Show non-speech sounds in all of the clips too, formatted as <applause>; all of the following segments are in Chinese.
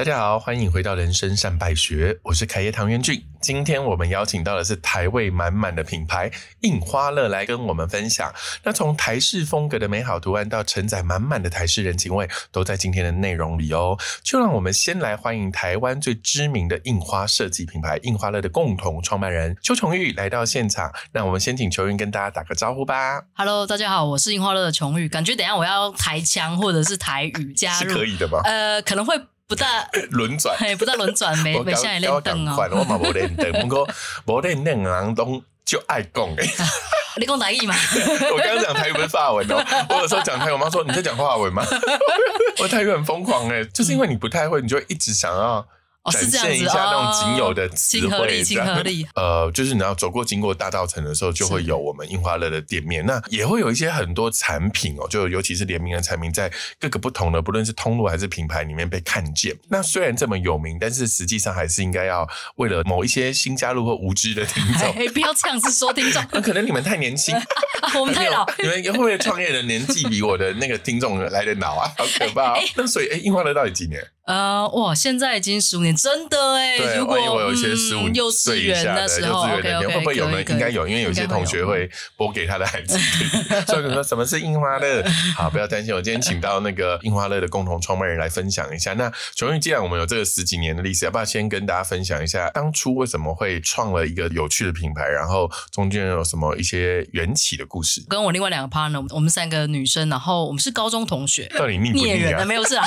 大家好，欢迎回到人生善败学，我是凯业唐元俊。今天我们邀请到的是台味满满的品牌印花乐来跟我们分享。那从台式风格的美好图案到承载满满的台式人情味，都在今天的内容里哦。就让我们先来欢迎台湾最知名的印花设计品牌印花乐的共同创办人邱琼玉来到现场。那我们先请琼玉跟大家打个招呼吧。Hello，大家好，我是印花乐的琼玉。感觉等一下我要台腔或者是台语加是入，可以的吗？呃，可能会不大，轮转。嘿，不大轮转，没我没下来练我凳快，哦。我嘛无练凳，<laughs> 不过无练凳的人都就爱讲诶。你讲台语嘛？<laughs> 我刚刚讲台语不是法文哦，<laughs> 我有时候讲台语，我妈说你在讲法文吗？我台语很疯狂哎，就是因为你不太会，你就一直想要哦，展现一下那种仅有哦的词汇，亲和力。<laughs> 呃，就是你要走过经过大道城的时候，就会有我们印花乐的店面，那也会有一些很多产品哦，就尤其是联名的产品，在各个不同的不论是通路还是品牌里面被看见。那虽然这么有名，但是实际上还是应该要为了某一些新加入或无知的听众。哎，不要这样子说听众，<laughs> 那可能你们太年轻，<laughs> 啊我们太老。你们会不会创业的年纪比我的那个听众来的老啊？好可怕、哦！那所以，哎，印花乐到底几年？呃，哇，现在已经十五年，真的哎。对，如果我有一些十五嗯幼稚园下的时候，OK 稚园会不会有呢？应该有，因为有些同学会会播给他的孩子听。所以你说什么是樱花乐？好，不要担心，我今天请到那个樱花乐的共同创办人来分享一下。那琼玉，既然我们有这个十几年的历史，要不要先跟大家分享一下当初为什么会创了一个有趣的品牌，然后中间有什么一些缘起的故事？跟我另外两个 partner，我们三个女生，然后我们是高中同学，到底腻不孽人啊，？没有事啊，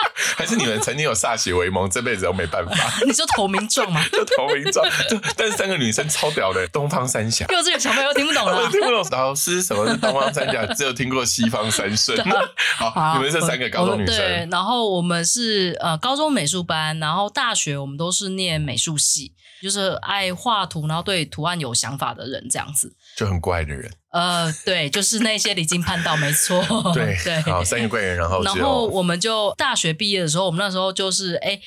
<laughs> 还是你们曾经有歃血为盟，这辈子都没办法？<laughs> 你说投名状吗？<laughs> 就投名状，就但是三个女生超屌的，东方三峡。幼稚园小朋友听不懂了。听不懂老师什么是东方三峡，只有听过西方三圣。好，你们这三个高中女生对生，，然后我们是呃高中美术班，然后大学我们都是念美术系，就是爱画图，然后对图案有想法的人这样子。就很怪的人。<laughs> 呃，对，就是那些离经叛道，没错。对对。好，三个怪人，然后然后我们就大学毕业的时候，我们那时候就是哎。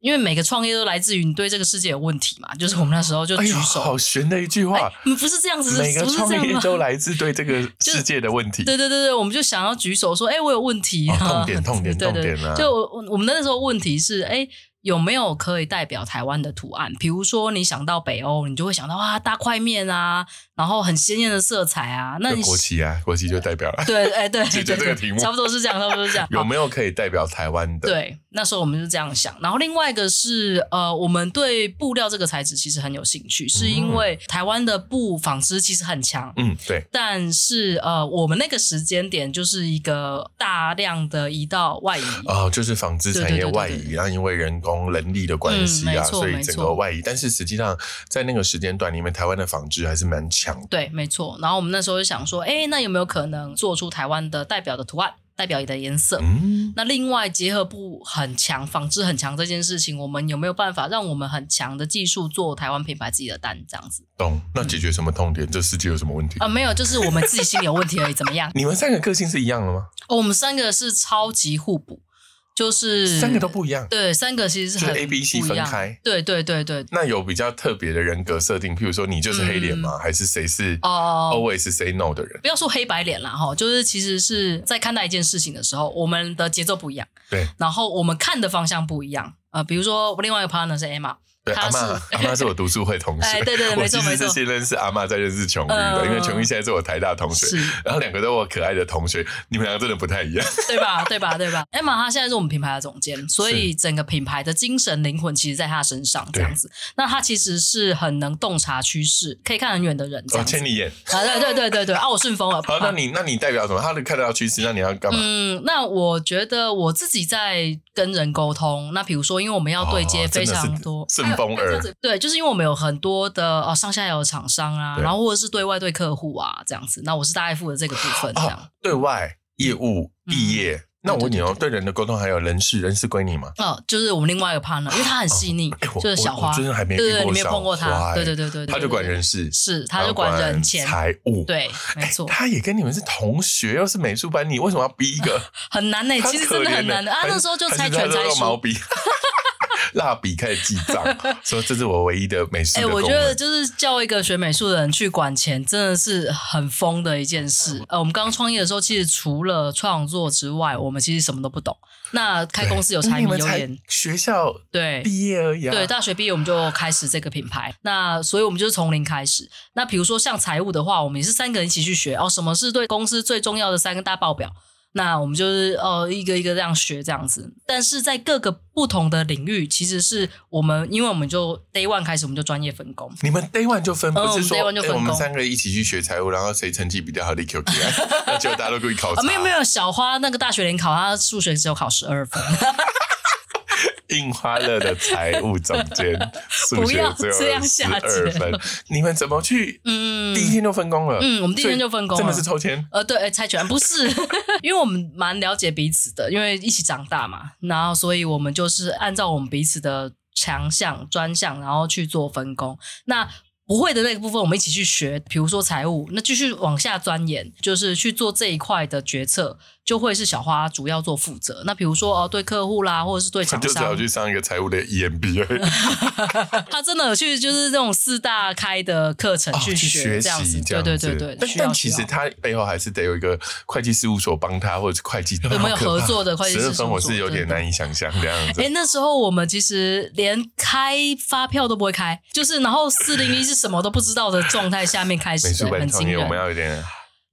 因为每个创业都来自于你对这个世界有问题嘛，就是我们那时候就举手，好悬的一句话哎。嗯不是这样子，每个创业都来自对这个 <laughs> 世界的问题。对对对对，我们就想要举手说，哎，我有问题，哦痛点痛点痛点啊就我我们那时候问题是，哎，有没有可以代表台湾的图案？比如说你想到北欧，你就会想到啊大块面啊，然后很鲜艳的色彩啊。那国旗啊，国旗就代表了。对，哎对，<laughs> 解决这个题目差不多是这样，差不多是这样。有没有可以代表台湾的？，对，那时候我们是这样想，然后另外一个是呃，我们对布料这个材质其实很有兴趣，是因为台湾的布纺织其实很强，嗯，对，但是呃，我们那个时间点就是一个大量的移到外移。哦，就是纺织产业外移，然后因为人工人力的关系啊，嗯所以整个外移。但是实际上在那个时间段里面，台湾的纺织还是蛮强的。对，没错。然后我们那时候就想说，哎，那有没有可能做出台湾的代表的图案，代表的颜色？嗯，那另外结合部很强，纺织很强这件事情，我们有没有办法让我们很强的技术做台湾品牌自己的单这样子？懂。那解决什么痛点？这世界有什么问题？啊、没有，就是我们自己心里有问题而已。怎么样？<laughs> 你们三个个性是一样的吗？哦我们三个是超级互补，就是三个都不一样。对，三个其实是就是很 A B C 分开对对对对，那有比较特别的人格设定，譬如说你就是黑脸吗？还是谁是嗯哦 always say no 的人？不要说黑白脸啦，哈，就是其实是在看待一件事情的时候，我们的节奏不一样，对然后我们看的方向不一样。呃，比如说我另外一个 partner 是 Emma，对，阿妈，阿妈是我读书会同学。哎对对对 <laughs> 我其实是先认识阿妈，再认识琼玉的，嗯因为琼玉现在是我台大同学，然后两个都是我可爱的同学，你们两个真的不太一样。<laughs> 对吧？对吧？对吧？Emma 她现在是我们品牌的总监，所以整个品牌的精神灵魂其实在她身上这样子。那她其实是很能洞察趋势，可以看很远的人这哦。千里眼。啊，对对对对对啊，我顺风了。好，那你那你代表什么？他能看得到趋势，那你要干嘛？嗯，那我觉得我自己在跟人沟通。那比如说，因为我们要对接哦非常多，顺风耳。对，就是因为我们有很多的哦上下游厂商啊，然后或者是对外对客户啊这样子。那我是大概负责这个部分这样。哦，对外业务、嗯异业。那我问你哦，对人的沟通还有人事，人事归你吗？哦，就是我们另外一个 partner，因为他很细腻，就是小花，我我真的还没对你没有碰过他，哎对对对对，他就管人，事，是，他就管人钱，财务。对，没哎，错，他也跟你们是同学，又是美术班，你为什么要逼一个？<laughs> 很难呢，其实真的很难的啊。那时候就猜拳猜输，用毛笔，<laughs> 蜡笔开始记账，说这是我唯一的美术。哎，我觉得就是叫一个学美术的人去管钱，真的是很疯的一件事。呃，我们刚刚创业的时候，其实除了创作之外，我们其实什么都不懂。那开公司有柴米油盐，学校对毕业而已。对，大学毕业我们就开始这个品牌。那所以我们就是从零开始。那比如说像财务的话，我们也是三个人一起去学哦，什么是对公司最重要的三个大报表。那我们就是呃一个一个这样学这样子，但是在各个不同的领域，其实是我们，因为我们就 day one 开始，我们就专业分工。你们 day one 就分，不是说我们三个人一起去学财务，然后谁成绩比较好，立 Q Q，就大家都可以考。没有没有，小花那个大学联考，她数学只有考十二分。印花乐的财务总监，<laughs> 不要这样下二分。你们怎么去？嗯，第一天就分工了。嗯，我们第一天就分工，真的是抽签。呃，对，猜拳不是，<laughs> 因为我们蛮了解彼此的，因为一起长大嘛，然后所以我们就是按照我们彼此的强项、专项，然后去做分工。那不会的那个部分，我们一起去学，比如说财务，那继续往下钻研，就是去做这一块的决策。就会是小花主要做负责。那比如说哦，对客户啦，或者是对厂商，就只要去上一个财务的 EMBA。<laughs> 他真的去就是这种四大开的课程去学这样子，对对对对。但但其实他背后还是得有一个会计事务所帮他，或者是会计有没有合作的会计事务所？我是有点难以想象这样子。哎，那时候我们其实连开发票都不会开，就是然后四零一是什么都不知道的状态下面开始，很惊人。我们要有点。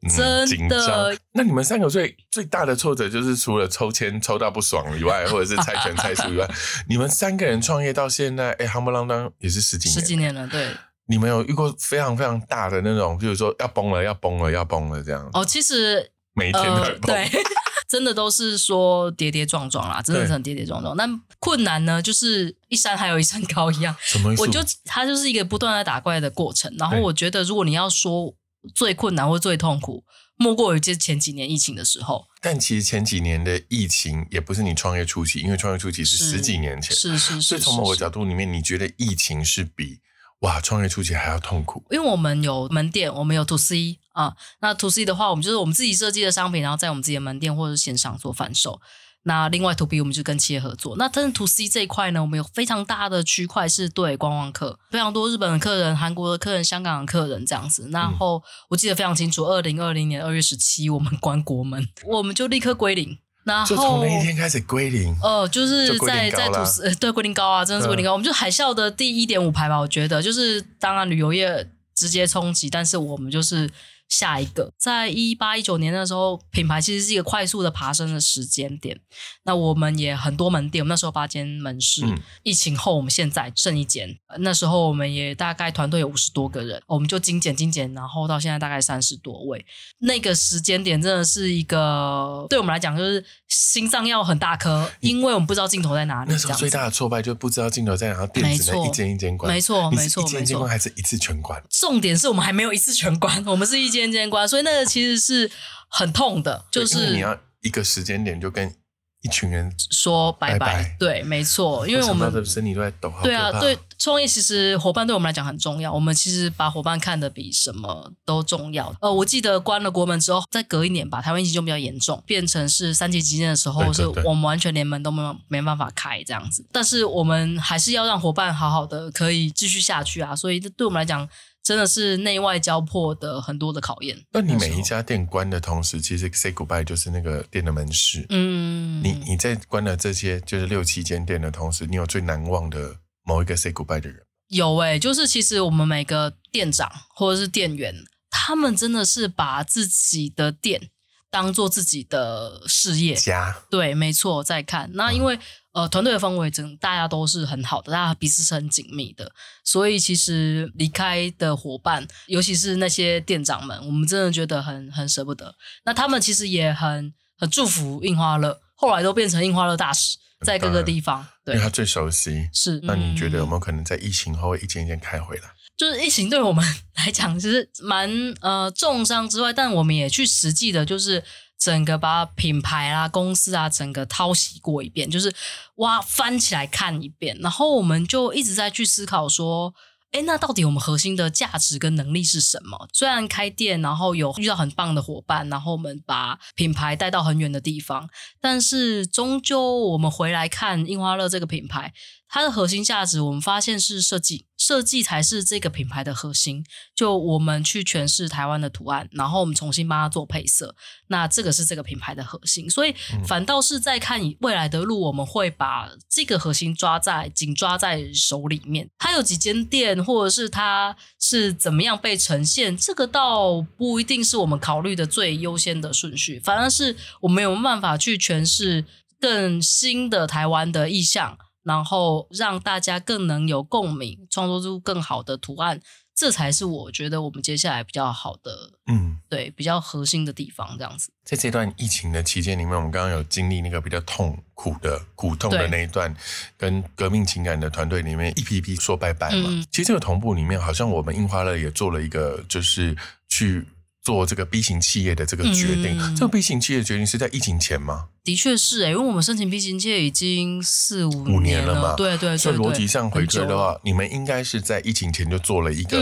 真的？那你们三个最最大的挫折就是除了抽签抽到不爽以外，或者是猜拳猜输以外，<laughs> 你们三个人创业到现在，哎，夯不啷当也是十几年，十几年了。对，你们有遇过非常非常大的那种，比如说要崩了，要崩了，要崩了这样？哦，其实每一天都对，<laughs> 真的都是说跌跌撞撞啦，真的是很跌跌撞撞。但困难呢，就是一山还有一山高一样。什么意思？我就它就是一个不断的打怪的过程。然后我觉得，如果你要说。最困难或最痛苦，莫过于就前几年疫情的时候。但其实前几年的疫情也不是你创业初期，因为创业初期是十几年前。是是是。所以从某个角度里面，你觉得疫情是比哇创业初期还要痛苦？因为我们有门店，我们有 to C 啊。那 to C 的话，我们就是我们自己设计的商品，然后在我们自己的门店或者线上做贩售。那另外 to B 我们就跟企业合作。那但是 to C 这一块呢，我们有非常大的区块是对观光客，非常多日本的客人、韩国的客人、香港的客人这样子。然后我记得非常清楚，二零二零年二月十七，我们关国门，我们就立刻归零。然后从那一天开始归零。哦，就是在在吐司对归零高啊，真的是归零高。我们就海啸的第一点五排吧，我觉得就是当然旅游业直接冲击，但是我们就是。下一个，在一八一九年的时候，品牌其实是一个快速的爬升的时间点。那我们也很多门店，我们那时候八间门市。疫情后，我们现在剩一间。那时候我们也大概团队有五十多个人，我们就精简精简，然后到现在大概三十多位。那个时间点真的是一个对我们来讲，就是心脏要很大颗，因为我们不知道镜头在哪里。那时候最大的挫败就是不知道镜头在哪，店只能一间一间关。没错，没错，一间一间关还是一次全关？重点是我们还没有一次全关，我们是一间。间关，所以那个其实是很痛的，就是你要一个时间点就跟一群人说拜拜，对，没错，因为我们的身体都在抖，对啊，对，创业其实伙伴对我们来讲很重要，我们其实把伙伴看得比什么都重要。呃，我记得关了国门之后，再隔一年吧，台湾疫情就比较严重，变成是三级警戒的时候，是我们完全连门都没有没办法开这样子，但是我们还是要让伙伴好好的可以继续下去啊，所以这对我们来讲。真的是内外交迫的很多的考验。那你每一家店关的同时，其实 say goodbye 就是那个店的门市。嗯，你你在关了这些就是六七间店的同时，你有最难忘的某一个 say goodbye 的人？有诶，就是其实我们每个店长或者是店员，他们真的是把自己的店当做自己的事业家。对，没错，在看那因为。呃，团队的氛围真大家都是很好的，大家彼此是很紧密的，所以其实离开的伙伴，尤其是那些店长们，我们真的觉得很很舍不得。那他们其实也很很祝福印花乐，后来都变成印花乐大使，在各个地方，因为他最熟悉。是，那你觉得有没有可能在疫情后一间一间开回来？就是疫情对我们 <laughs> 来讲，其实蛮呃重伤之外，但我们也去实际的，就是。整个把品牌啊、公司啊，整个掏洗过一遍，就是哇翻起来看一遍，然后我们就一直在去思考说，哎，那到底我们核心的价值跟能力是什么？虽然开店，然后有遇到很棒的伙伴，然后我们把品牌带到很远的地方，但是终究我们回来看樱花乐这个品牌。它的核心价值，我们发现是设计，设计才是这个品牌的核心。就我们去诠释台湾的图案，然后我们重新帮它做配色，那这个是这个品牌的核心。所以反倒是在看未来的路，我们会把这个核心抓在紧抓在手里面。它有几间店，或者是它是怎么样被呈现，这个倒不一定是我们考虑的最优先的顺序，反而是我们有办法去诠释更新的台湾的意象。然后让大家更能有共鸣，创作出更好的图案，这才是我觉得我们接下来比较好的，嗯，对，比较核心的地方。这样子，在这段疫情的期间里面，我们刚刚有经历那个比较痛苦的、苦痛的那一段，跟革命情感的团队里面一批批说拜拜嘛。其实这个同步里面，好像我们印花乐也做了一个，就是去做这个 B 型企业的这个决定。这个 B 型企业决定是在疫情前吗？的确是哎，因为我们申请 B 型企业已经四五年了嘛，对对，所以逻辑上回归的话，你们应该是在疫情前就做了一个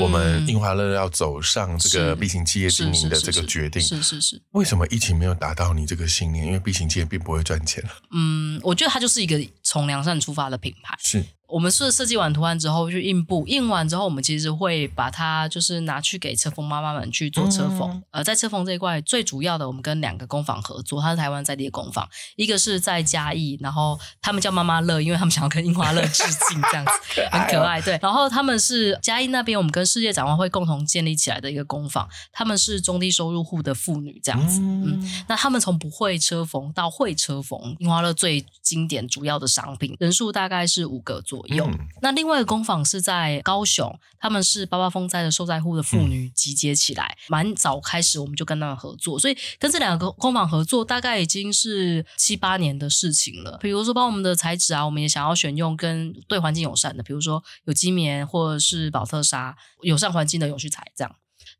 我们印华乐要走上这个 B 型企业经营的这个决定。是是是。为什么疫情没有达到你这个信念？因为 B 型企业并不会赚钱嗯，我觉得它就是一个从良善出发的品牌。是。我们是设计完图案之后去印布，印完之后我们其实会把它就是拿去给车缝妈妈们去做车缝。呃，在车缝这一块，最主要的我们跟两个工坊合作，它是台湾在地的。工坊，一个是在嘉义，然后他们叫妈妈乐，因为他们想要跟樱花乐致敬，这样子 <laughs> 很可爱。对，然后他们是嘉义那边，我们跟世界展望会共同建立起来的一个工坊，他们是中低收入户的妇女，这样子。嗯，那他们从不会车缝到会车缝，樱花乐最经典主要的商品，人数大概是五个左右。那另外一个工坊是在高雄，他们是八八风灾的受灾户的妇女集结起来，蛮早开始我们就跟他们合作，所以跟这两个工坊合作，大概已经。是七八年的事情了。比如说，帮我们的材质啊，我们也想要选用跟对环境友善的，比如说有机棉或者是宝特纱，友善环境的永续材，这样。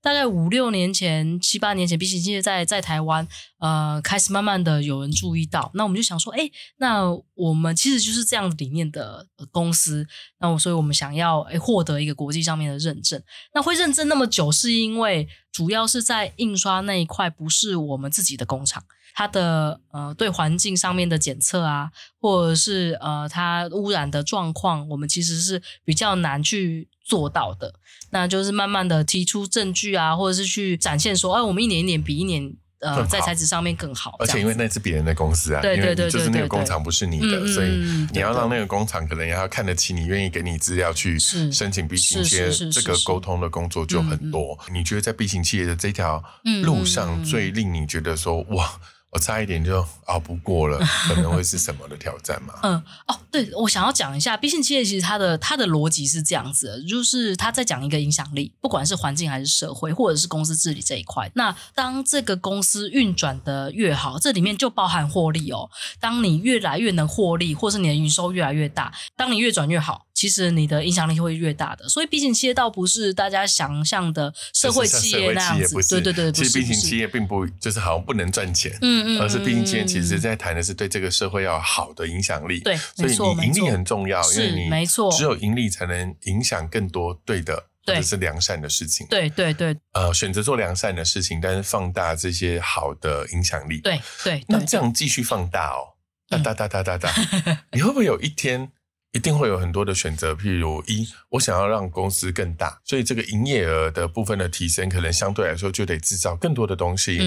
大概五六年前、七八年前比起现在在台湾，呃，开始慢慢的有人注意到。那我们就想说，哎，那我们其实就是这样理念的公司。那我所以我们想要哎获得一个国际上面的认证。那会认证那么久，是因为主要是在印刷那一块不是我们自己的工厂。它的呃对环境上面的检测啊，或者是呃它污染的状况，我们其实是比较难去做到的。那就是慢慢的提出证据啊，或者是去展现说，哎，我们一年一年比一年呃在材质上面更好。而且因为那是别人的公司啊，对对对，就是那个工厂不是你的，所以你要让那个工厂可能也要看得起你，愿意给你资料去申请 B 型企业，这个沟通的工作就很多。你觉得在 B 型企业的这条路上，最令你觉得说哇？我差一点就熬不过了，可能会是什么的挑战吗？<laughs> 嗯，哦，对，我想要讲一下，B 型企业其实它的它的逻辑是这样子，的，就是他在讲一个影响力，不管是环境还是社会，或者是公司治理这一块。那当这个公司运转的越好，这里面就包含获利哦。当你越来越能获利，或是你的营收越来越大，当你越转越好。其实你的影响力会越大的，所以 B 型企业倒不是大家想象的社会企业那样子。对对对，其实 B 型企业并不就是好像不能赚钱，嗯嗯，而是 B 型企业其实在谈的是对这个社会要好的影响力。对，所以你盈利很重要，因为你没错，只有盈利才能影响更多对的或者是良善的事情。对对对，呃，选择做良善的事情，但是放大这些好的影响力。对对，那这样继续放大哦，哒哒哒哒哒哒，<laughs> 你会不会有一天？一定会有很多的选择，譬如一，我想要让公司更大，所以这个营业额的部分的提升，可能相对来说就得制造更多的东西，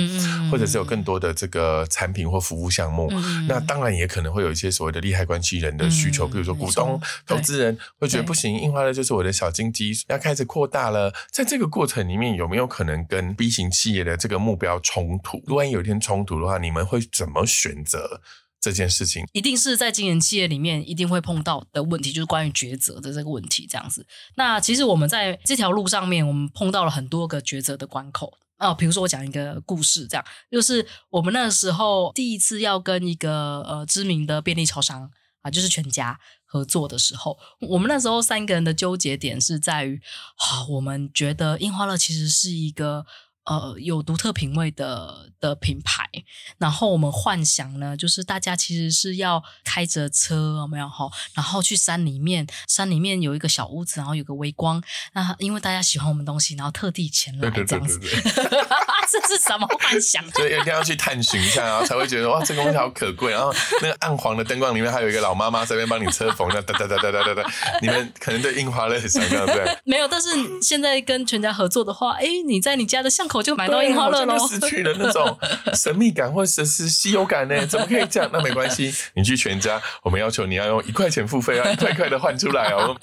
或者是有更多的这个产品或服务项目。那当然也可能会有一些所谓的利害关系人的需求，比如说股东、投资人会觉得不行，印花的就是我的小金鸡，要开始扩大了。在这个过程里面，有没有可能跟 B 型企业的这个目标冲突？如果有一天冲突的话，你们会怎么选择？这件事情一定是在经营企业里面一定会碰到的问题，就是关于抉择的这个问题。这样子，那其实我们在这条路上面，我们碰到了很多个抉择的关口啊。比如说，我讲一个故事，这样就是我们那时候第一次要跟一个呃知名的便利超商啊，就是全家合作的时候，我们那时候三个人的纠结点是在于，啊，我们觉得樱花乐其实是一个。呃有独特品味的的品牌。然后我们幻想呢，就是大家其实是要开着车，有没有哈？然后去山里面，山里面有一个小屋子，然后有个微光。那因为大家喜欢我们东西，然后特地前来这样子。<laughs> 这是什么幻想？<laughs> 所以一定要去探寻一下，然后才会觉得哇，这个东西好可贵。然后那个暗黄的灯光里面，还有一个老妈妈在那边帮你车缝，那哒哒哒哒哒哒哒。你们可能对樱花类很想象，对？<laughs> 没有，但是现在跟全家合作的话，哎，你在你家的巷口就买到樱花乐喽。失去了那种 <laughs> 神秘感或者是稀有感呢？<laughs> 怎么可以这样？那没关系，你去全家，我们要求你要用一块钱付费，要 <laughs> 一块块的换出来哦。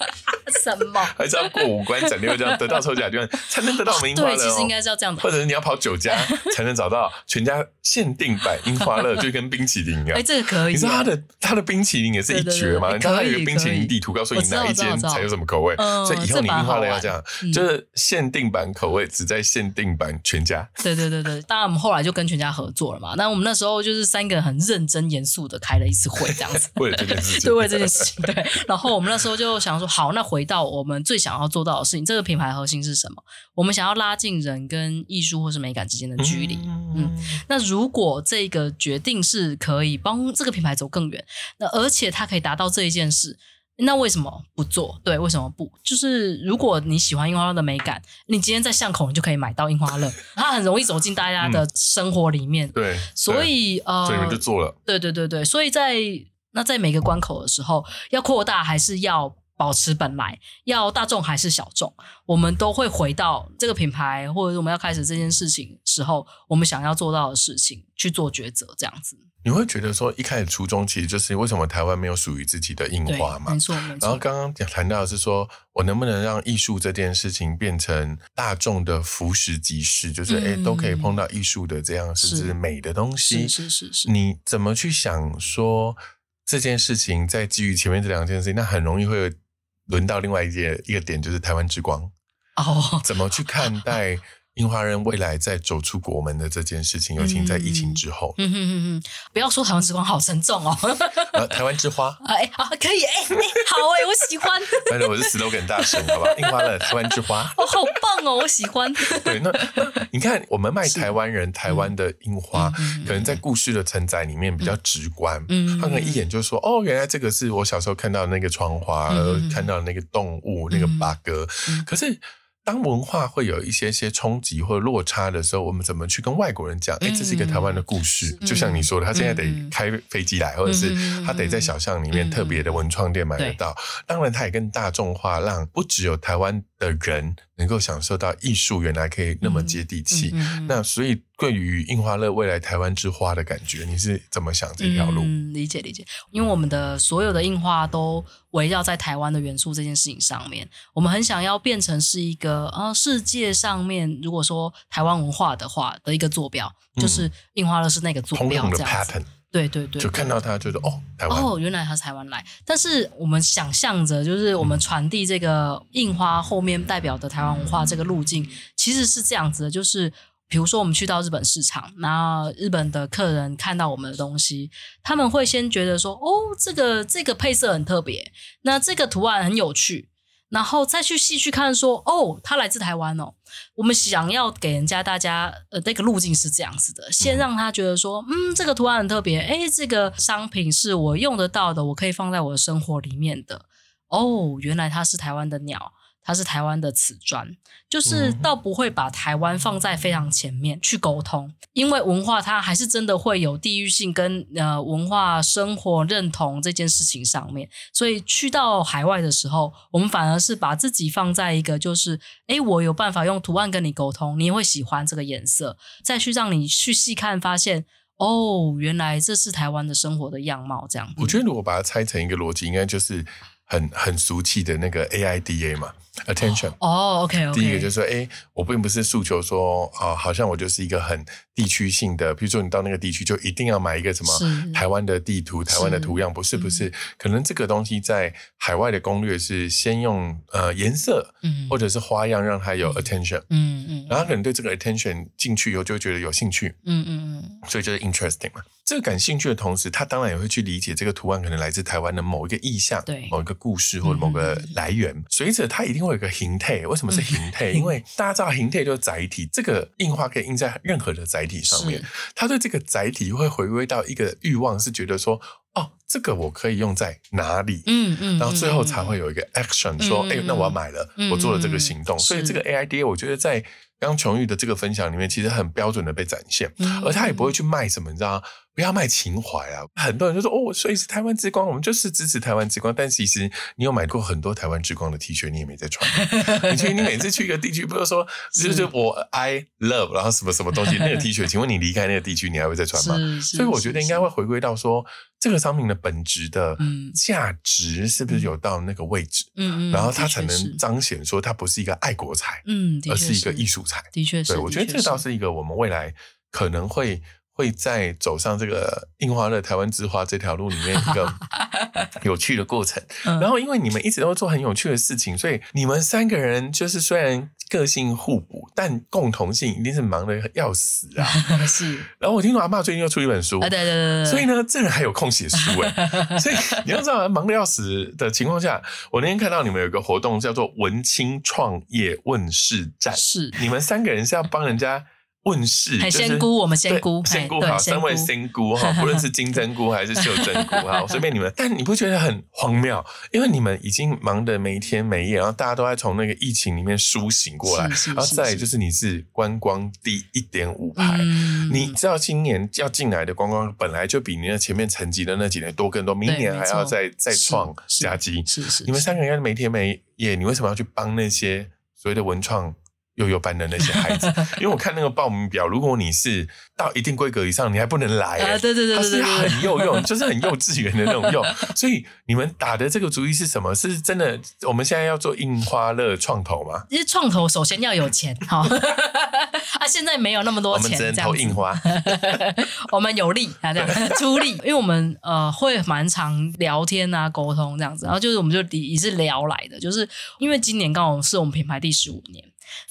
什么？还是要过五关斩六将，得到抽奖券才能得到我们樱花乐？对，其实应该是要这样的，或者是你要跑九家才能找到全家限定版樱花乐，就跟冰淇淋一样。哎，这个可以。你知道它的它的冰淇淋也是一绝嘛？你看它有一个冰淇淋地图，告诉你哪一间才有什么口味。所以以后你樱花乐要这样，就是限定版口味只在限定版全家。对对对对，当然我们后来就跟全家合作了嘛。那我们那时候就是三个人很认真严肃的开了一次会，这样子。<laughs> 为了这件事情。<laughs> 对，为了这件事情。对。然后我们那时候就想说，好，那回到我们最想要做到的事情，这个品牌核心是什么？我们想要拉近人跟艺术或是美感之间的距离。嗯，那如果这个决定是可以帮这个品牌走更远，那而且它可以达到这一件事，那为什么不做？对，为什么不？就是如果你喜欢樱花乐的美感，你今天在巷口你就可以买到樱花乐，它很容易走进大家的生活里面。对，所以呃，所以你们就做了。对对对对，所以在那在每个关口的时候，要扩大还是要？保持本来要大众还是小众，我们都会回到这个品牌，或者我们要开始这件事情时候，我们想要做到的事情去做抉择，这样子。你会觉得说，一开始初衷其实就是为什么台湾没有属于自己的印花嘛？没错，没错。然后刚刚谈到的是说，我能不能让艺术这件事情变成大众的服食即事，就是哎都可以碰到艺术的这样甚至美的东西。是是是。你怎么去想说这件事情，在基于前面这两件事情，那很容易会。轮到另外一件一个点，就是台湾之光哦，怎么去看待？樱花人未来在走出国门的这件事情，尤其在疫情之后，嗯嗯嗯嗯，不要说台湾之光好沉重哦。<laughs> 台湾之花，<laughs> 哎，好，可以，哎，好哎，我喜欢。反正我是 slogan 大神，好吧？<laughs> 樱花的台湾之花，哦，好棒哦，我喜欢。对，那你看，我们卖台湾人台湾的樱花，可能在故事的承载里面比较直观，嗯，他可能一眼就说，哦，原来这个是我小时候看到的那个窗花，看到的那个动物，那个八哥，可是。当文化会有一些些冲击或者落差的时候，我们怎么去跟外国人讲？哎，这是一个台湾的故事，就像你说的，他现在得开飞机来，或者是他得在小巷里面特别的文创店买得到。当然，他也更大众化，让不只有台湾的人能够享受到艺术，原来可以那么接地气。那所以。对于印花乐未来台湾之花的感觉，你是怎么想这条路？嗯，理解理解。因为我们的所有的印花都围绕在台湾的元素这件事情上面，我们很想要变成是一个呃世界上面如果说台湾文化的话的一个坐标，就是印花乐是那个坐标这样子。对对对，就看到他觉得哦，台湾哦，原来他是台湾来。但是我们想象着，就是我们传递这个印花后面代表的台湾文化这个路径，其实是这样子的，就是。比如说，我们去到日本市场，然后日本的客人看到我们的东西，他们会先觉得说：“哦，这个这个配色很特别，那这个图案很有趣。”然后再去细去看，说：“哦，他来自台湾哦。”我们想要给人家大家呃那个路径是这样子的，先让他觉得说：“嗯，这个图案很特别，哎，这个商品是我用得到的，我可以放在我的生活里面的。”哦，原来它是台湾的鸟。它是台湾的瓷砖，就是倒不会把台湾放在非常前面去沟通，因为文化它还是真的会有地域性跟呃文化生活认同这件事情上面，所以去到海外的时候，我们反而是把自己放在一个就是，哎，我有办法用图案跟你沟通，你也会喜欢这个颜色，再去让你去细看，发现哦，原来这是台湾的生活的样貌，这样。我觉得如果把它拆成一个逻辑，应该就是很很俗气的那个 AIDA 嘛。Attention 哦，OK，第一个就是说，哎，我并不是诉求说，啊，好像我就是一个很地区性的，比如说你到那个地区就一定要买一个什么台湾的地图、台湾的图样，不是不是，可能这个东西在海外的攻略是先用呃颜色，嗯，或者是花样让它有 attention，嗯嗯，然后可能对这个 attention 进去以后就会觉得有兴趣，嗯嗯嗯，所以就是 interesting 嘛。这个感兴趣的同时，他当然也会去理解这个图案可能来自台湾的某一个意象，对某一个故事或者某个来源。随着他一定会有个形态，为什么是形态？因为 <laughs> 大家知道形态就是载体，这个印花可以印在任何的载体上面。他对这个载体会回归到一个欲望，是觉得说，哦，这个我可以用在哪里？嗯嗯，然后最后才会有一个 action，说，哎，那我要买了，我做了这个行动。所以这个 AID，我觉得在。刚琼玉的这个分享里面，其实很标准的被展现，而他也不会去卖什么，你知道吗不要卖情怀啊！很多人就说哦，所以是台湾之光，我们就是支持台湾之光。但其实你有买过很多台湾之光的 T 恤，你也没在穿。<laughs> 你觉得你每次去一个地区，不是说 <laughs> 就是我 I love，然后什么什么东西那个 T 恤？请问你离开那个地区，你还会再穿吗？所以我觉得应该会回归到说，这个商品的本质的价值是不是有到那个位置？嗯嗯，然后它才能彰显说它不是一个爱国财，嗯，而是一个艺术财。的确是，对我觉得这倒是一个我们未来可能会。会在走上这个印花乐台湾之花这条路里面一个 <laughs> 有趣的过程。然后，因为你们一直都做很有趣的事情，所以你们三个人就是虽然个性互补，但共同性一定是忙得要死啊。<laughs> 是。然后我听说阿爸最近又出一本书，对对对所以呢，这人还有空写书哎。<laughs> 所以你要知道，忙得要死的情况下，我那天看到你们有个活动叫做“文青创业问世战”，是你们三个人是要帮人家。问世，仙姑，我们仙姑，仙姑好，三位仙姑哈，<laughs> 不论是金针菇还是秀珍菇哈，随便你们。<laughs> 但你不觉得很荒谬？因为你们已经忙得没天没夜，然后大家都在从那个疫情里面苏醒过来，然后再就是你是观光第一点五排，你知道今年要进来的观光本来就比你那前面沉寂的那几年多更多，明年还要再再创佳绩。是是，你们三个人没天没夜，你为什么要去帮那些所谓的文创？幼幼班的那些孩子，<laughs> 因为我看那个报名表，如果你是到一定规格以上，你还不能来。啊，对对对，它是很幼幼，就是很幼稚园的那种幼。所以你们打的这个主意是什么？是真的？我们现在要做印花乐创投吗？其实创投首先要有钱，好 <laughs> 啊，现在没有那么多钱，我们只能投印花。<laughs> 我们有力啊，这样出力，因为我们呃会蛮常聊天啊，沟通这样子，然后就是我们就也是聊来的，就是因为今年刚好是我们品牌第十五年。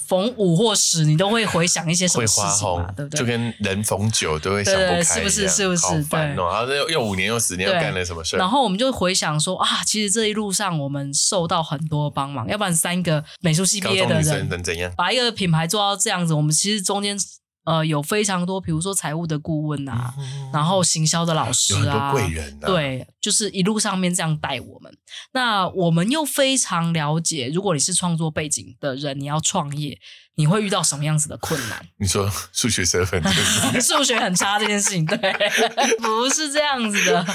逢五或十，你都会回想一些什么事情嘛？对不对？就跟人逢九都会想不开是不是？是不是？对。然后又又五年又十年又干了什么事然后我们就回想说啊，其实这一路上我们受到很多帮忙，要不然三个美术系毕业的人能怎样把一个品牌做到这样子？我们其实中间。呃，有非常多，比如说财务的顾问啊，然后行销的老师啊，贵人，对，就是一路上面这样带我们。那我们又非常了解，如果你是创作背景的人，你要创业。你会遇到什么样子的困难？<laughs> 你说数学十分，<laughs> 数学很差这件事情，对，不是这样子的。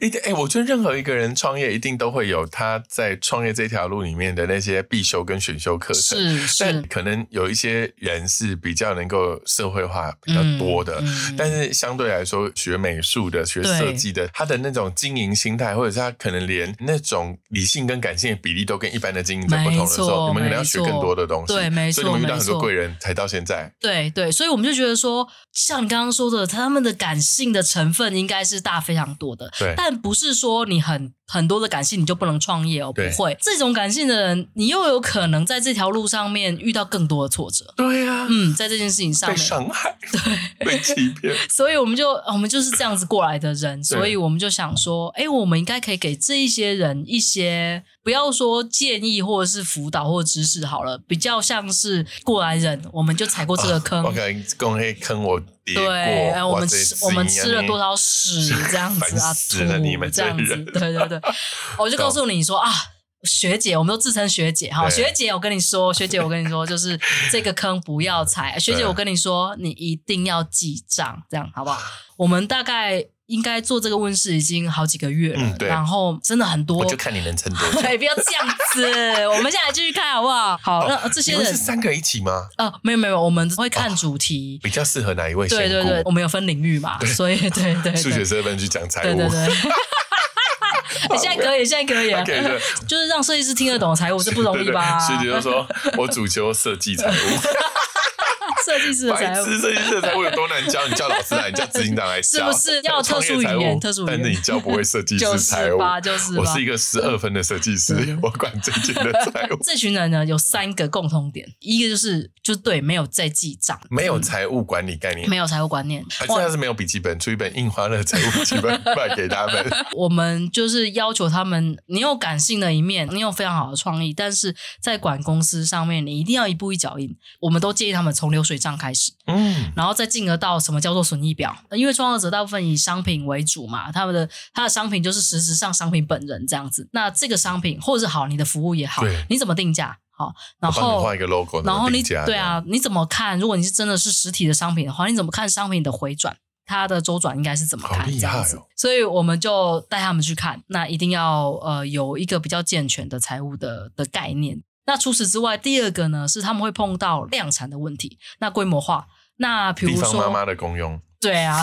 一定哎，我觉得任何一个人创业，一定都会有他在创业这条路里面的那些必修跟选修课程。是是，但可能有一些人是比较能够社会化比较多的，但是相对来说，学美术的、学设计的，他的那种经营心态，或者是他可能连那种理性跟感性的比例都跟一般的经营者不同的时候，你们可能要学更多的东西。对，没错，没错。很多贵人才到现在，对对，所以我们就觉得说，像你刚刚说的，他们的感性的成分应该是大非常多的，对，但不是说你很。很多的感性你就不能创业哦，不会。这种感性的人，你又有可能在这条路上面遇到更多的挫折。对呀，嗯，在这件事情上被伤害，<laughs> 对，被欺骗。<laughs> 所以我们就我们就是这样子过来的人，所以我们就想说，哎，我们应该可以给这一些人一些，不要说建议或者是辅导或者知识好了，比较像是过来人，我们就踩过这个坑。OK，公黑坑我。对，我们吃我们吃了多少屎 <laughs> 这样子啊，吐这样子，对对对，我就告诉你说啊，学姐，我们都自称学姐哈，学姐，我跟你说，学姐，我跟你说，就是这个坑不要踩，学姐，我跟你说，你一定要记账，这样好不好？我们大概。应该做这个问世已经好几个月了，然后真的很多，我就看你能撑多久。<laughs> 不要这样子，我们现在继续看好不好？好，那这些人是三个一起吗？呃，没有没有，我们会看主题，比较适合哪一位？对对对，我们有分领域嘛，所以对对，数学十分去讲财务，对对对。你 <laughs> 现在可以，现在可以啊，就是让设计师听得懂财务是不容易吧？<laughs> 学姐就说：“我主修设计财务。”设计师的财务，设计师的财务有多难教？你叫老师来，你叫执行长来教，是不是要特殊语言？特殊语言，但是你教不会设计师 <laughs> 财务，就是我是一个十二分的设计师，我管这件的 <laughs> 财务。这群人呢，有三个共同点，一个就是就对，没有在记账，没有财务管理概念，没有财务观念，现在是没有笔记本，出一本印花的财务笔记本 <laughs> 卖给他们。我们就是要求他们，你有感性的一面，你有非常好的创意，但是在管公司上面，你一定要一步一脚印。我们都建议他们从流水账开始，嗯，然后再进而到什么叫做损益表，因为创作者大部分以商品为主嘛，他们的他的商品就是实质上商品本人这样子。那这个商品或者是好，你的服务也好，你怎么定价好？然后换一个 logo，然后你对啊，你怎么看？如果你是真的是实体的商品的话，你怎么看商品的回转？它的周转应该是怎么看？这样子，所以我们就带他们去看。那一定要呃有一个比较健全的财务的的概念。那除此之外，第二个呢是他们会碰到量产的问题。那规模化，那比如说地方妈妈的功用，对啊，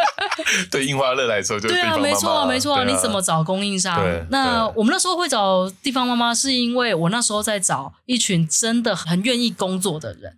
<laughs> 对印花乐来说就对啊，没错啊没错啊。你怎么找供应商？那我们那时候会找地方妈妈，是因为我那时候在找一群真的很愿意工作的人。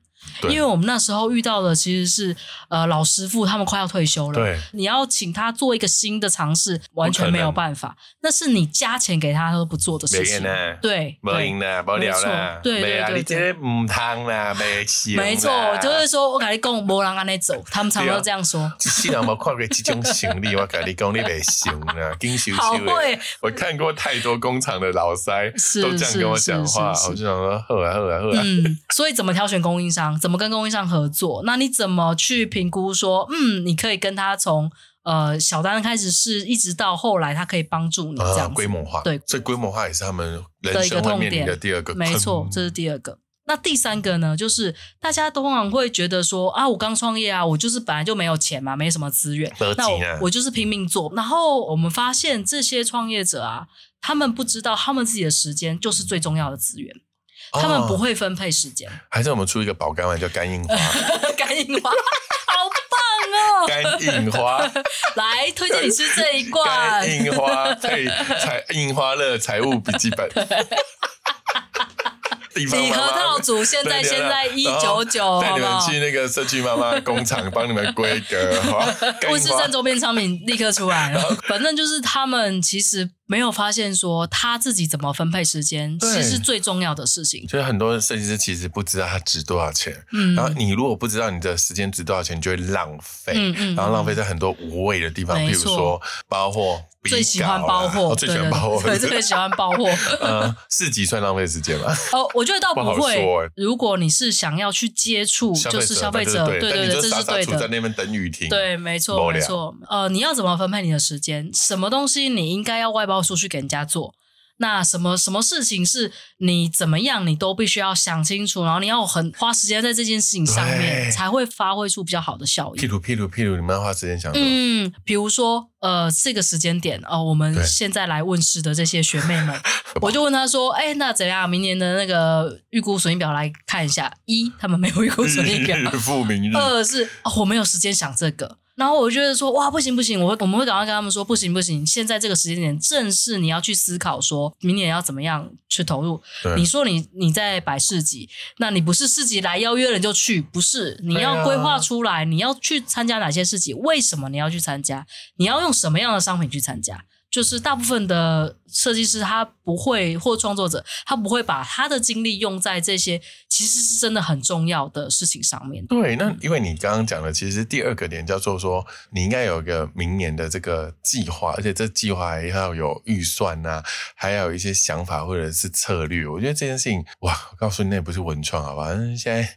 因为我们那时候遇到的其实是呃老师傅，他们快要退休了。对，你要请他做一个新的尝试，完全没有办法。那是你加钱给他都不做的事情。对，没赢了，没了了。对对对，你这唔汤啦，没行。没错，就是说我跟你讲，没人安尼走，他们常常都这样说。既然我看过这种行李，我跟你讲，你没行啊，紧修修的。我看过太多工厂的老塞都这样跟我讲话，我就想说，后来后来后来。嗯，所以怎么挑选供应商？怎么跟供应商合作？那你怎么去评估说，嗯，你可以跟他从呃小单开始试，一直到后来他可以帮助你这样规模化？对，所以规模化也是他们的一个痛点的第二个。没错，这是第二个。那第三个呢？就是大家通常会觉得说啊，我刚创业啊，我就是本来就没有钱嘛，没什么资源，那我我就是拼命做。然后我们发现这些创业者啊，他们不知道他们自己的时间就是最重要的资源。他们不会分配时间，还是我们出一个保肝丸叫肝硬化？<laughs> 肝硬化，好棒哦！肝硬化，<laughs> 来推荐你吃这一罐肝硬化配财印花乐财务笔记本。<laughs> 礼盒套组现在现在一九九，带你们去那个社区妈妈工厂帮你们规格，富士镇周边商品立刻出来了。<laughs> 反正就是他们其实。没有发现说他自己怎么分配时间，其实是最重要的事情。所以很多设计师其实不知道他值多少钱。嗯，然后你如果不知道你的时间值多少钱，就会浪费。嗯嗯，然后浪费在很多无谓的地方，比如说包货。最喜欢包货，最喜欢包货，对，最喜欢包货。<laughs> 呃，四级算浪费时间吗？<laughs> 哦，我觉得倒不会。如果你是想要去接触，就是消费者，对对对，这是对的。在那边等雨停，对，没错没错。呃，你要怎么分配你的时间？什么东西你应该要外包？出去给人家做，那什么什么事情是你怎么样，你都必须要想清楚，然后你要很花时间在这件事情上面，才会发挥出比较好的效益。譬如譬如譬如，你们要花时间想。嗯，比如说呃，这个时间点哦，我们现在来问世的这些学妹们，<laughs> 我就问他说，哎，那怎样？明年的那个预估损益表来看一下。一，他们没有预估损益表；<laughs> 二是我没有时间想这个。然后我觉得说哇不行不行，我会我们会赶快跟他们说不行不行，现在这个时间点正是你要去思考说明年要怎么样去投入。你说你你在摆市集，那你不是市集来邀约了就去，不是你要规划出来你要去参加哪些市集，为什么你要去参加，你要用什么样的商品去参加。就是大部分的设计师他不会，或创作者他不会把他的精力用在这些其实是真的很重要的事情上面。对，那因为你刚刚讲的，其实第二个点叫做说，你应该有一个明年的这个计划，而且这计划还要有预算呐，还要有一些想法或者是策略。我觉得这件事情，哇，我告诉你，那不是文创啊，反正现在。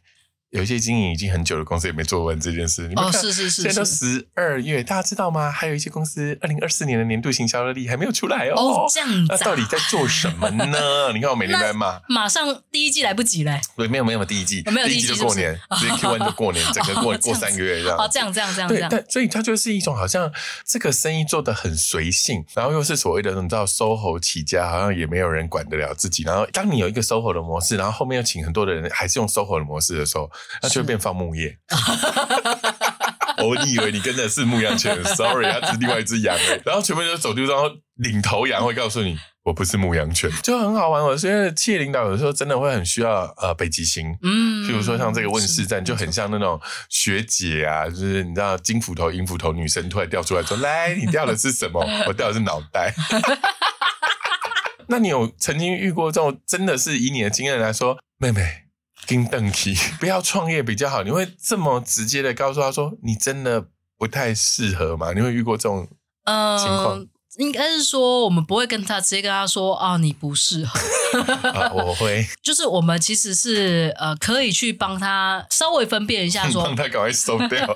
有一些经营已经很久的公司也没做完这件事。哦，是是是，现在都十二月，大家知道吗？还有一些公司二零二四年的年度行销日历还没有出来哦。哦，这样子，那到底在做什么呢？<laughs> 你看我每天在骂，马上第一季来不及嘞。对，没有没有第一季，没有第一季就过年，直接 <laughs> Q one 就过年，整个过过三个月这样。哦，这样这样这样这样。但所以它就是一种好像这个生意做的很随性，然后又是所谓的你知道 SOHO 起家，好像也没有人管得了自己。然后当你有一个 SOHO 的模式，然后后面又请很多的人还是用 SOHO 的模式的时候，那就会变放牧。牧业，<laughs> 我以为你跟的是牧羊犬，Sorry，它是另外一只羊。然后全部就走丢，然后领头羊会告诉你，我不是牧羊犬，就很好玩。我觉得企业领导有时候真的会很需要呃北极星，嗯，譬如说像这个问世战，就很像那种学姐啊，就是你知道金斧头、银斧头女生突然掉出来说：“来，你掉的是什么？我掉的是脑袋。<laughs> ”那你有曾经遇过这种真的是以你的经验来说，妹妹跟邓奇 <laughs> 不要创业比较好？你会这么直接的告诉他说，你真的不太适合吗？你会遇过这种情况？应该是说，我们不会跟他直接跟他说啊，你不适合。<laughs> 我会，<laughs> 就是我们其实是呃，可以去帮他稍微分辨一下，说 <laughs> 帮他赶快收掉，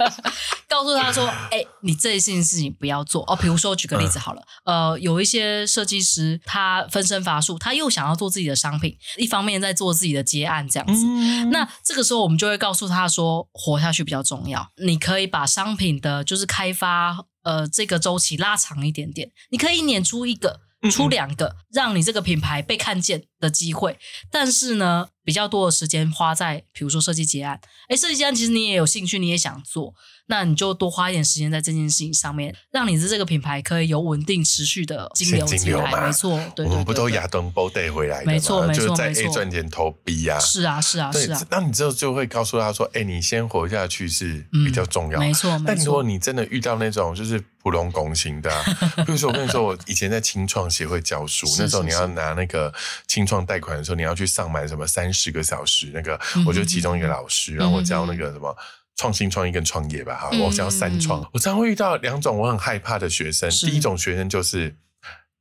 告诉他说，哎，你这一件事情不要做哦。比如说，举个例子好了，呃，有一些设计师他分身乏术，他又想要做自己的商品，一方面在做自己的接案这样子。那这个时候，我们就会告诉他说，活下去比较重要。你可以把商品的就是开发。呃，这个周期拉长一点点，你可以撵出一个、出两个，让你这个品牌被看见的机会。但是呢，比较多的时间花在，比如说设计结案。哎，设计结案其实你也有兴趣，你也想做。那你就多花一点时间在这件事情上面，让你的这个品牌可以有稳定持续的金流进来。没错，对我们不都亚东包带回来的没错，没错，在 A 赚钱投 B 呀。是啊，是啊，是啊。那你之后就会告诉他说：“哎，你先活下去是比较重要。”没错，没错但如果你真的遇到那种就是普通工薪的，<laughs> 比如说我跟你说，我以前在青创协会教书，那时候你要拿那个清创贷款的时候，你要去上满什么三十个小时，那个我就其中一个老师让我教那个什么。创新创意跟创业吧，哈，我教三创。我常会遇到两种我很害怕的学生。第一种学生就是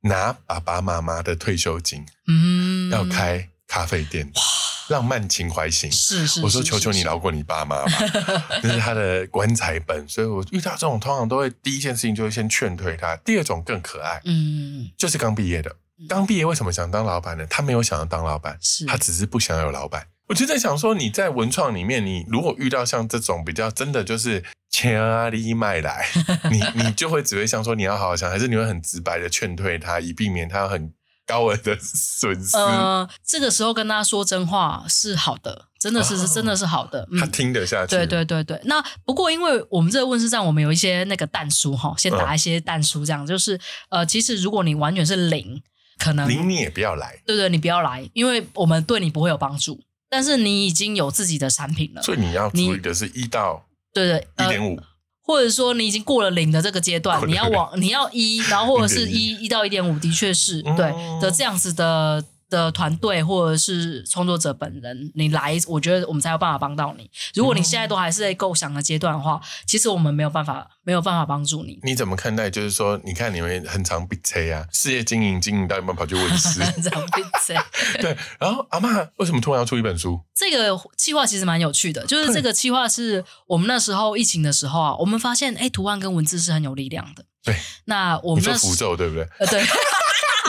拿爸爸妈妈的退休金，嗯，要开咖啡店，浪漫情怀型。是是，我说求求你饶过你爸妈吧，<laughs> 那是他的棺材本。所以我遇到这种，通常都会第一件事情就会先劝退他。第二种更可爱，嗯，就是刚毕业的，刚毕业为什么想当老板呢？他没有想要当老板，他只是不想有老板。我就在想说，你在文创里面，你如果遇到像这种比较真的就是钱啊利卖来，你 <laughs> 你就会只会想说你要好好想，还是你会很直白的劝退他，以避免他很高额的损失。呃，这个时候跟他说真话是好的，真的是真的是好的，他听得下去。对对对对。那不过因为我们这个问世站，我们有一些那个弹书哈，先打一些弹书，这样就是呃，其实如果你完全是零，可能零你也不要来。对对，你不要来，因为我们对你不会有帮助。但是你已经有自己的产品了，所以你要注意的是一到对对一点五，或者说你已经过了零的这个阶段，你要往你要一，然后或者是一一到一点五，的确是对的这样子的。的团队或者是创作者本人，你来，我觉得我们才有办法帮到你。如果你现在都还是在构想的阶段的话，其实我们没有办法，没有办法帮助你。你怎么看待？就是说，你看你们很常比车啊，事业经营经营到一半跑去问事，<laughs> 很常比车。<laughs> 对，然后阿妈为什么突然要出一本书？这个计划其实蛮有趣的，就是这个计划是我们那时候疫情的时候啊，我们发现哎，图案跟文字是很有力量的。对，那我们说符咒对不对？呃，对。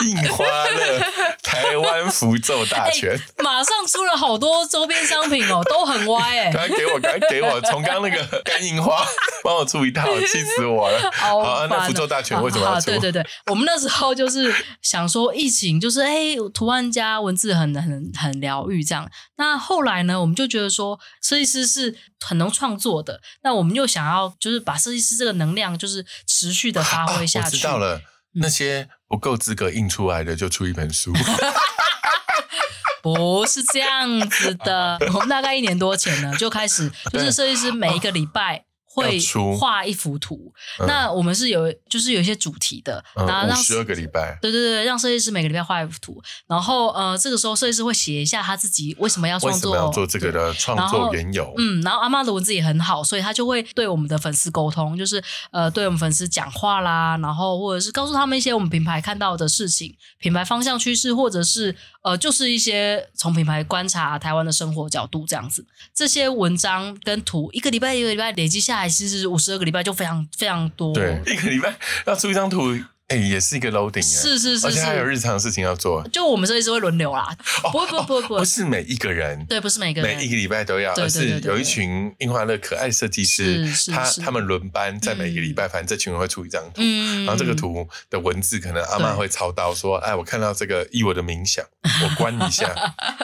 印花乐台湾符咒大全，<laughs> 马上出了好多周边商品哦，<laughs> 都很歪哎！赶快给我，赶快给我，从刚那个干印花 <laughs> 帮我出一套，气死我了！好，那符咒大全为什么要出？对对对，我们那时候就是想说疫情，就是哎，图案加文字很很很疗愈这样。那后来呢，我们就觉得说设计师是很能创作的，那我们又想要就是把设计师这个能量就是持续的发挥下去。知道了。那些不够资格印出来的，就出一本书。<laughs> 不是这样子的，我们大概一年多前呢，就开始，就是设计师每一个礼拜。会画一幅图，那我们是有就是有一些主题的，然后让十二个礼拜，对对对，让设计师每个礼拜画一幅图，然后呃这个时候设计师会写一下他自己为什么要创作，要做这个的创作缘由，嗯，然后阿妈的文字也很好，所以他就会对我们的粉丝沟通，就是呃对我们粉丝讲话啦，然后或者是告诉他们一些我们品牌看到的事情，品牌方向趋势，或者是呃就是一些从品牌观察台湾的生活角度这样子，这些文章跟图一个礼拜一个礼拜累积下来。其实五十二个礼拜就非常非常多，对，一个礼拜要出一张图。哎，也是一个 loading，是是是，而且还有日常事情要做。就我们设计师会轮流啦，不会不会不会。不，不是每一个人，对，不是每个人，每一个礼拜都要，而是有一群樱花乐可爱设计师，他他们轮班在每个礼拜，反正这群人会出一张图，然后这个图的文字可能阿妈会抄到说，哎，我看到这个依我的冥想，我关 <laughs> 一下，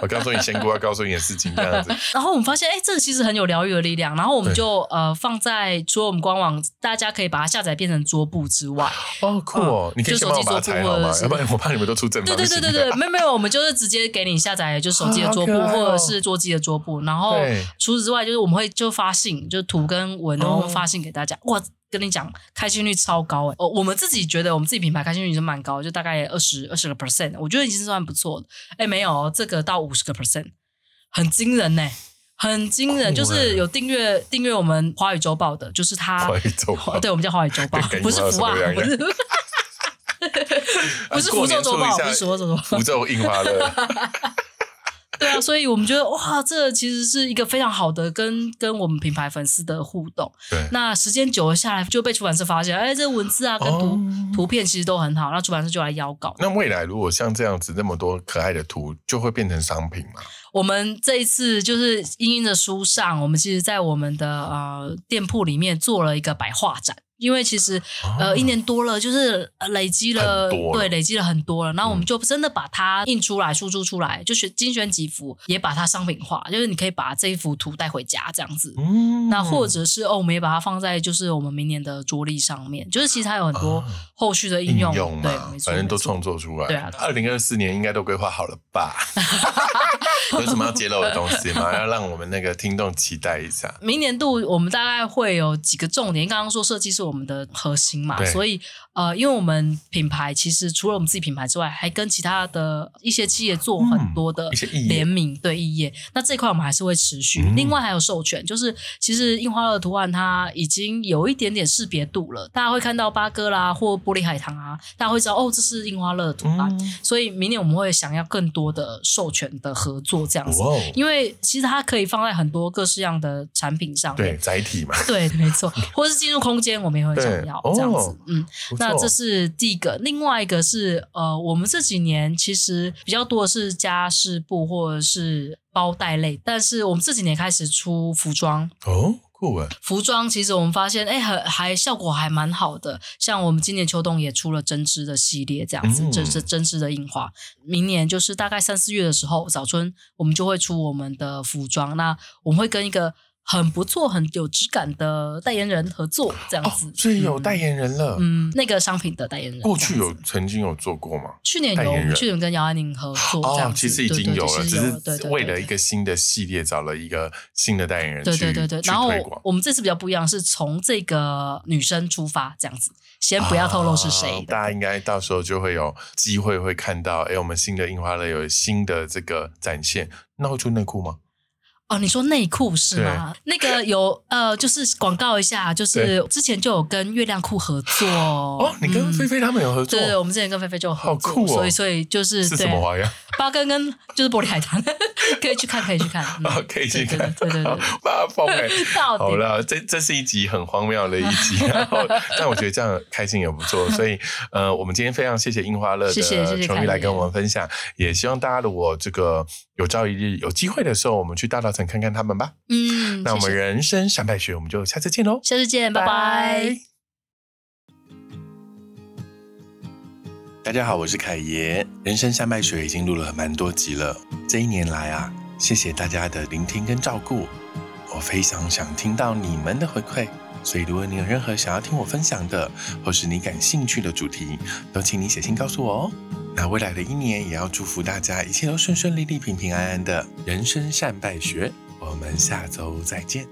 我告诉你仙姑要告诉你的事情这样子。然后我们发现，哎，这个其实很有疗愈的力量。然后我们就呃放在除了我们官网，大家可以把它下载变成桌布之外，哦酷。哦，你可以先帮我把它拆好吗？要不然我怕你们都出正方。对对对对对，没有没有，我们就是直接给你下载，就手机的桌布或者是桌机的桌布。然后除此之外，就是我们会就发信，就图跟文然后发信给大家。哇，跟你讲，开心率超高哎！哦，我们自己觉得我们自己品牌开心率是蛮高，就大概二十二十个 percent，我觉得已经算不错了。哎，没有这个到五十个 percent，很惊人呢。很惊人，就是有订阅订阅我们华语周报的，就是他，华语周报，<laughs> 对，我们叫华语周报，不是福啊，不是，<laughs> <laughs> 不是福州周报，不是福州周报，福州印花的。<laughs> 对啊，所以我们觉得哇，这其实是一个非常好的跟跟我们品牌粉丝的互动。对，那时间久了下来，就被出版社发现，哎，这文字啊跟图图片其实都很好，那出版社就来邀稿。那未来如果像这样子那么多可爱的图，就会变成商品吗？我们这一次就是英英的书上，我们其实在我们的呃店铺里面做了一个百画展。因为其实呃一年多了，就是累积了对累积了很多了，然后我们就真的把它印出来输出出来，就是精选几幅，也把它商品化，就是你可以把这一幅图带回家这样子。嗯，那或者是哦，我们也把它放在就是我们明年的桌历上面，就是其实它有很多后续的应用，对，没错，反正都创作出来。对啊，二零二四年应该都规划好了吧？<laughs> <laughs> <laughs> 有什么要揭露的东西吗？要让我们那个听众期待一下。明年度我们大概会有几个重点，刚刚说设计是我们的核心嘛，所以。呃，因为我们品牌其实除了我们自己品牌之外，还跟其他的一些企业做很多的联名对异业，那这块我们还是会持续。另外还有授权，就是其实印花乐图案它已经有一点点识别度了，大家会看到八哥啦或玻璃海棠啊，大家会知道哦，这是印花乐图案。所以明年我们会想要更多的授权的合作这样子，因为其实它可以放在很多各式样的产品上面，对载体嘛，<laughs> 对，没错，或者是进入空间，我们也会想要这样子，嗯，那。那这是第一个，另外一个是呃，我们这几年其实比较多的是家饰布或者是包袋类，但是我们这几年开始出服装。哦，酷哎！服装其实我们发现，哎，还还效果还蛮好的。像我们今年秋冬也出了针织的系列，这样子，针织针织的印花。明年就是大概三四月的时候，早春我们就会出我们的服装。那我们会跟一个。很不错，很有质感的代言人合作这样子，所以有代言人了。嗯，那个商品的代言人，过去有曾经有做过吗？去年有，去年跟姚安宁合作。哦，其实已经有了，只是为了一个新的系列找了一个新的代言人。对对对对，然后我们这次比较不一样，是从这个女生出发，这样子，先不要透露是谁。大家应该到时候就会有机会会看到，哎，我们新的印花乐有新的这个展现。那会出内裤吗？哦，你说内裤是吗？那个有呃，就是广告一下，就是之前就有跟月亮裤合作哦。你跟菲菲他们有合作？对，我们之前跟菲菲就好酷哦。所以，所以就是是什么花样？八根跟就是玻璃海棠，<laughs> 可以去看，可以去看，可以去看。对对对，八疯哎！好了，这这是一集很荒谬的一集，然后 <laughs> 但我觉得这样开心也不错。所以呃，我们今天非常谢谢樱花乐的球迷来跟我们分享，也希望大家如果这个有朝一日有机会的时候，我们去大稻。看看他们吧。嗯，那我们人生三百学，我们就下次见喽。下次见，拜拜。大家好，我是凯爷。人生三百学已经录了蛮多集了。这一年来啊，谢谢大家的聆听跟照顾。我非常想听到你们的回馈，所以如果你有任何想要听我分享的，或是你感兴趣的主题，都请你写信告诉我哦。那未来的一年，也要祝福大家一切都顺顺利利、平平安安的。人生善败学，我们下周再见。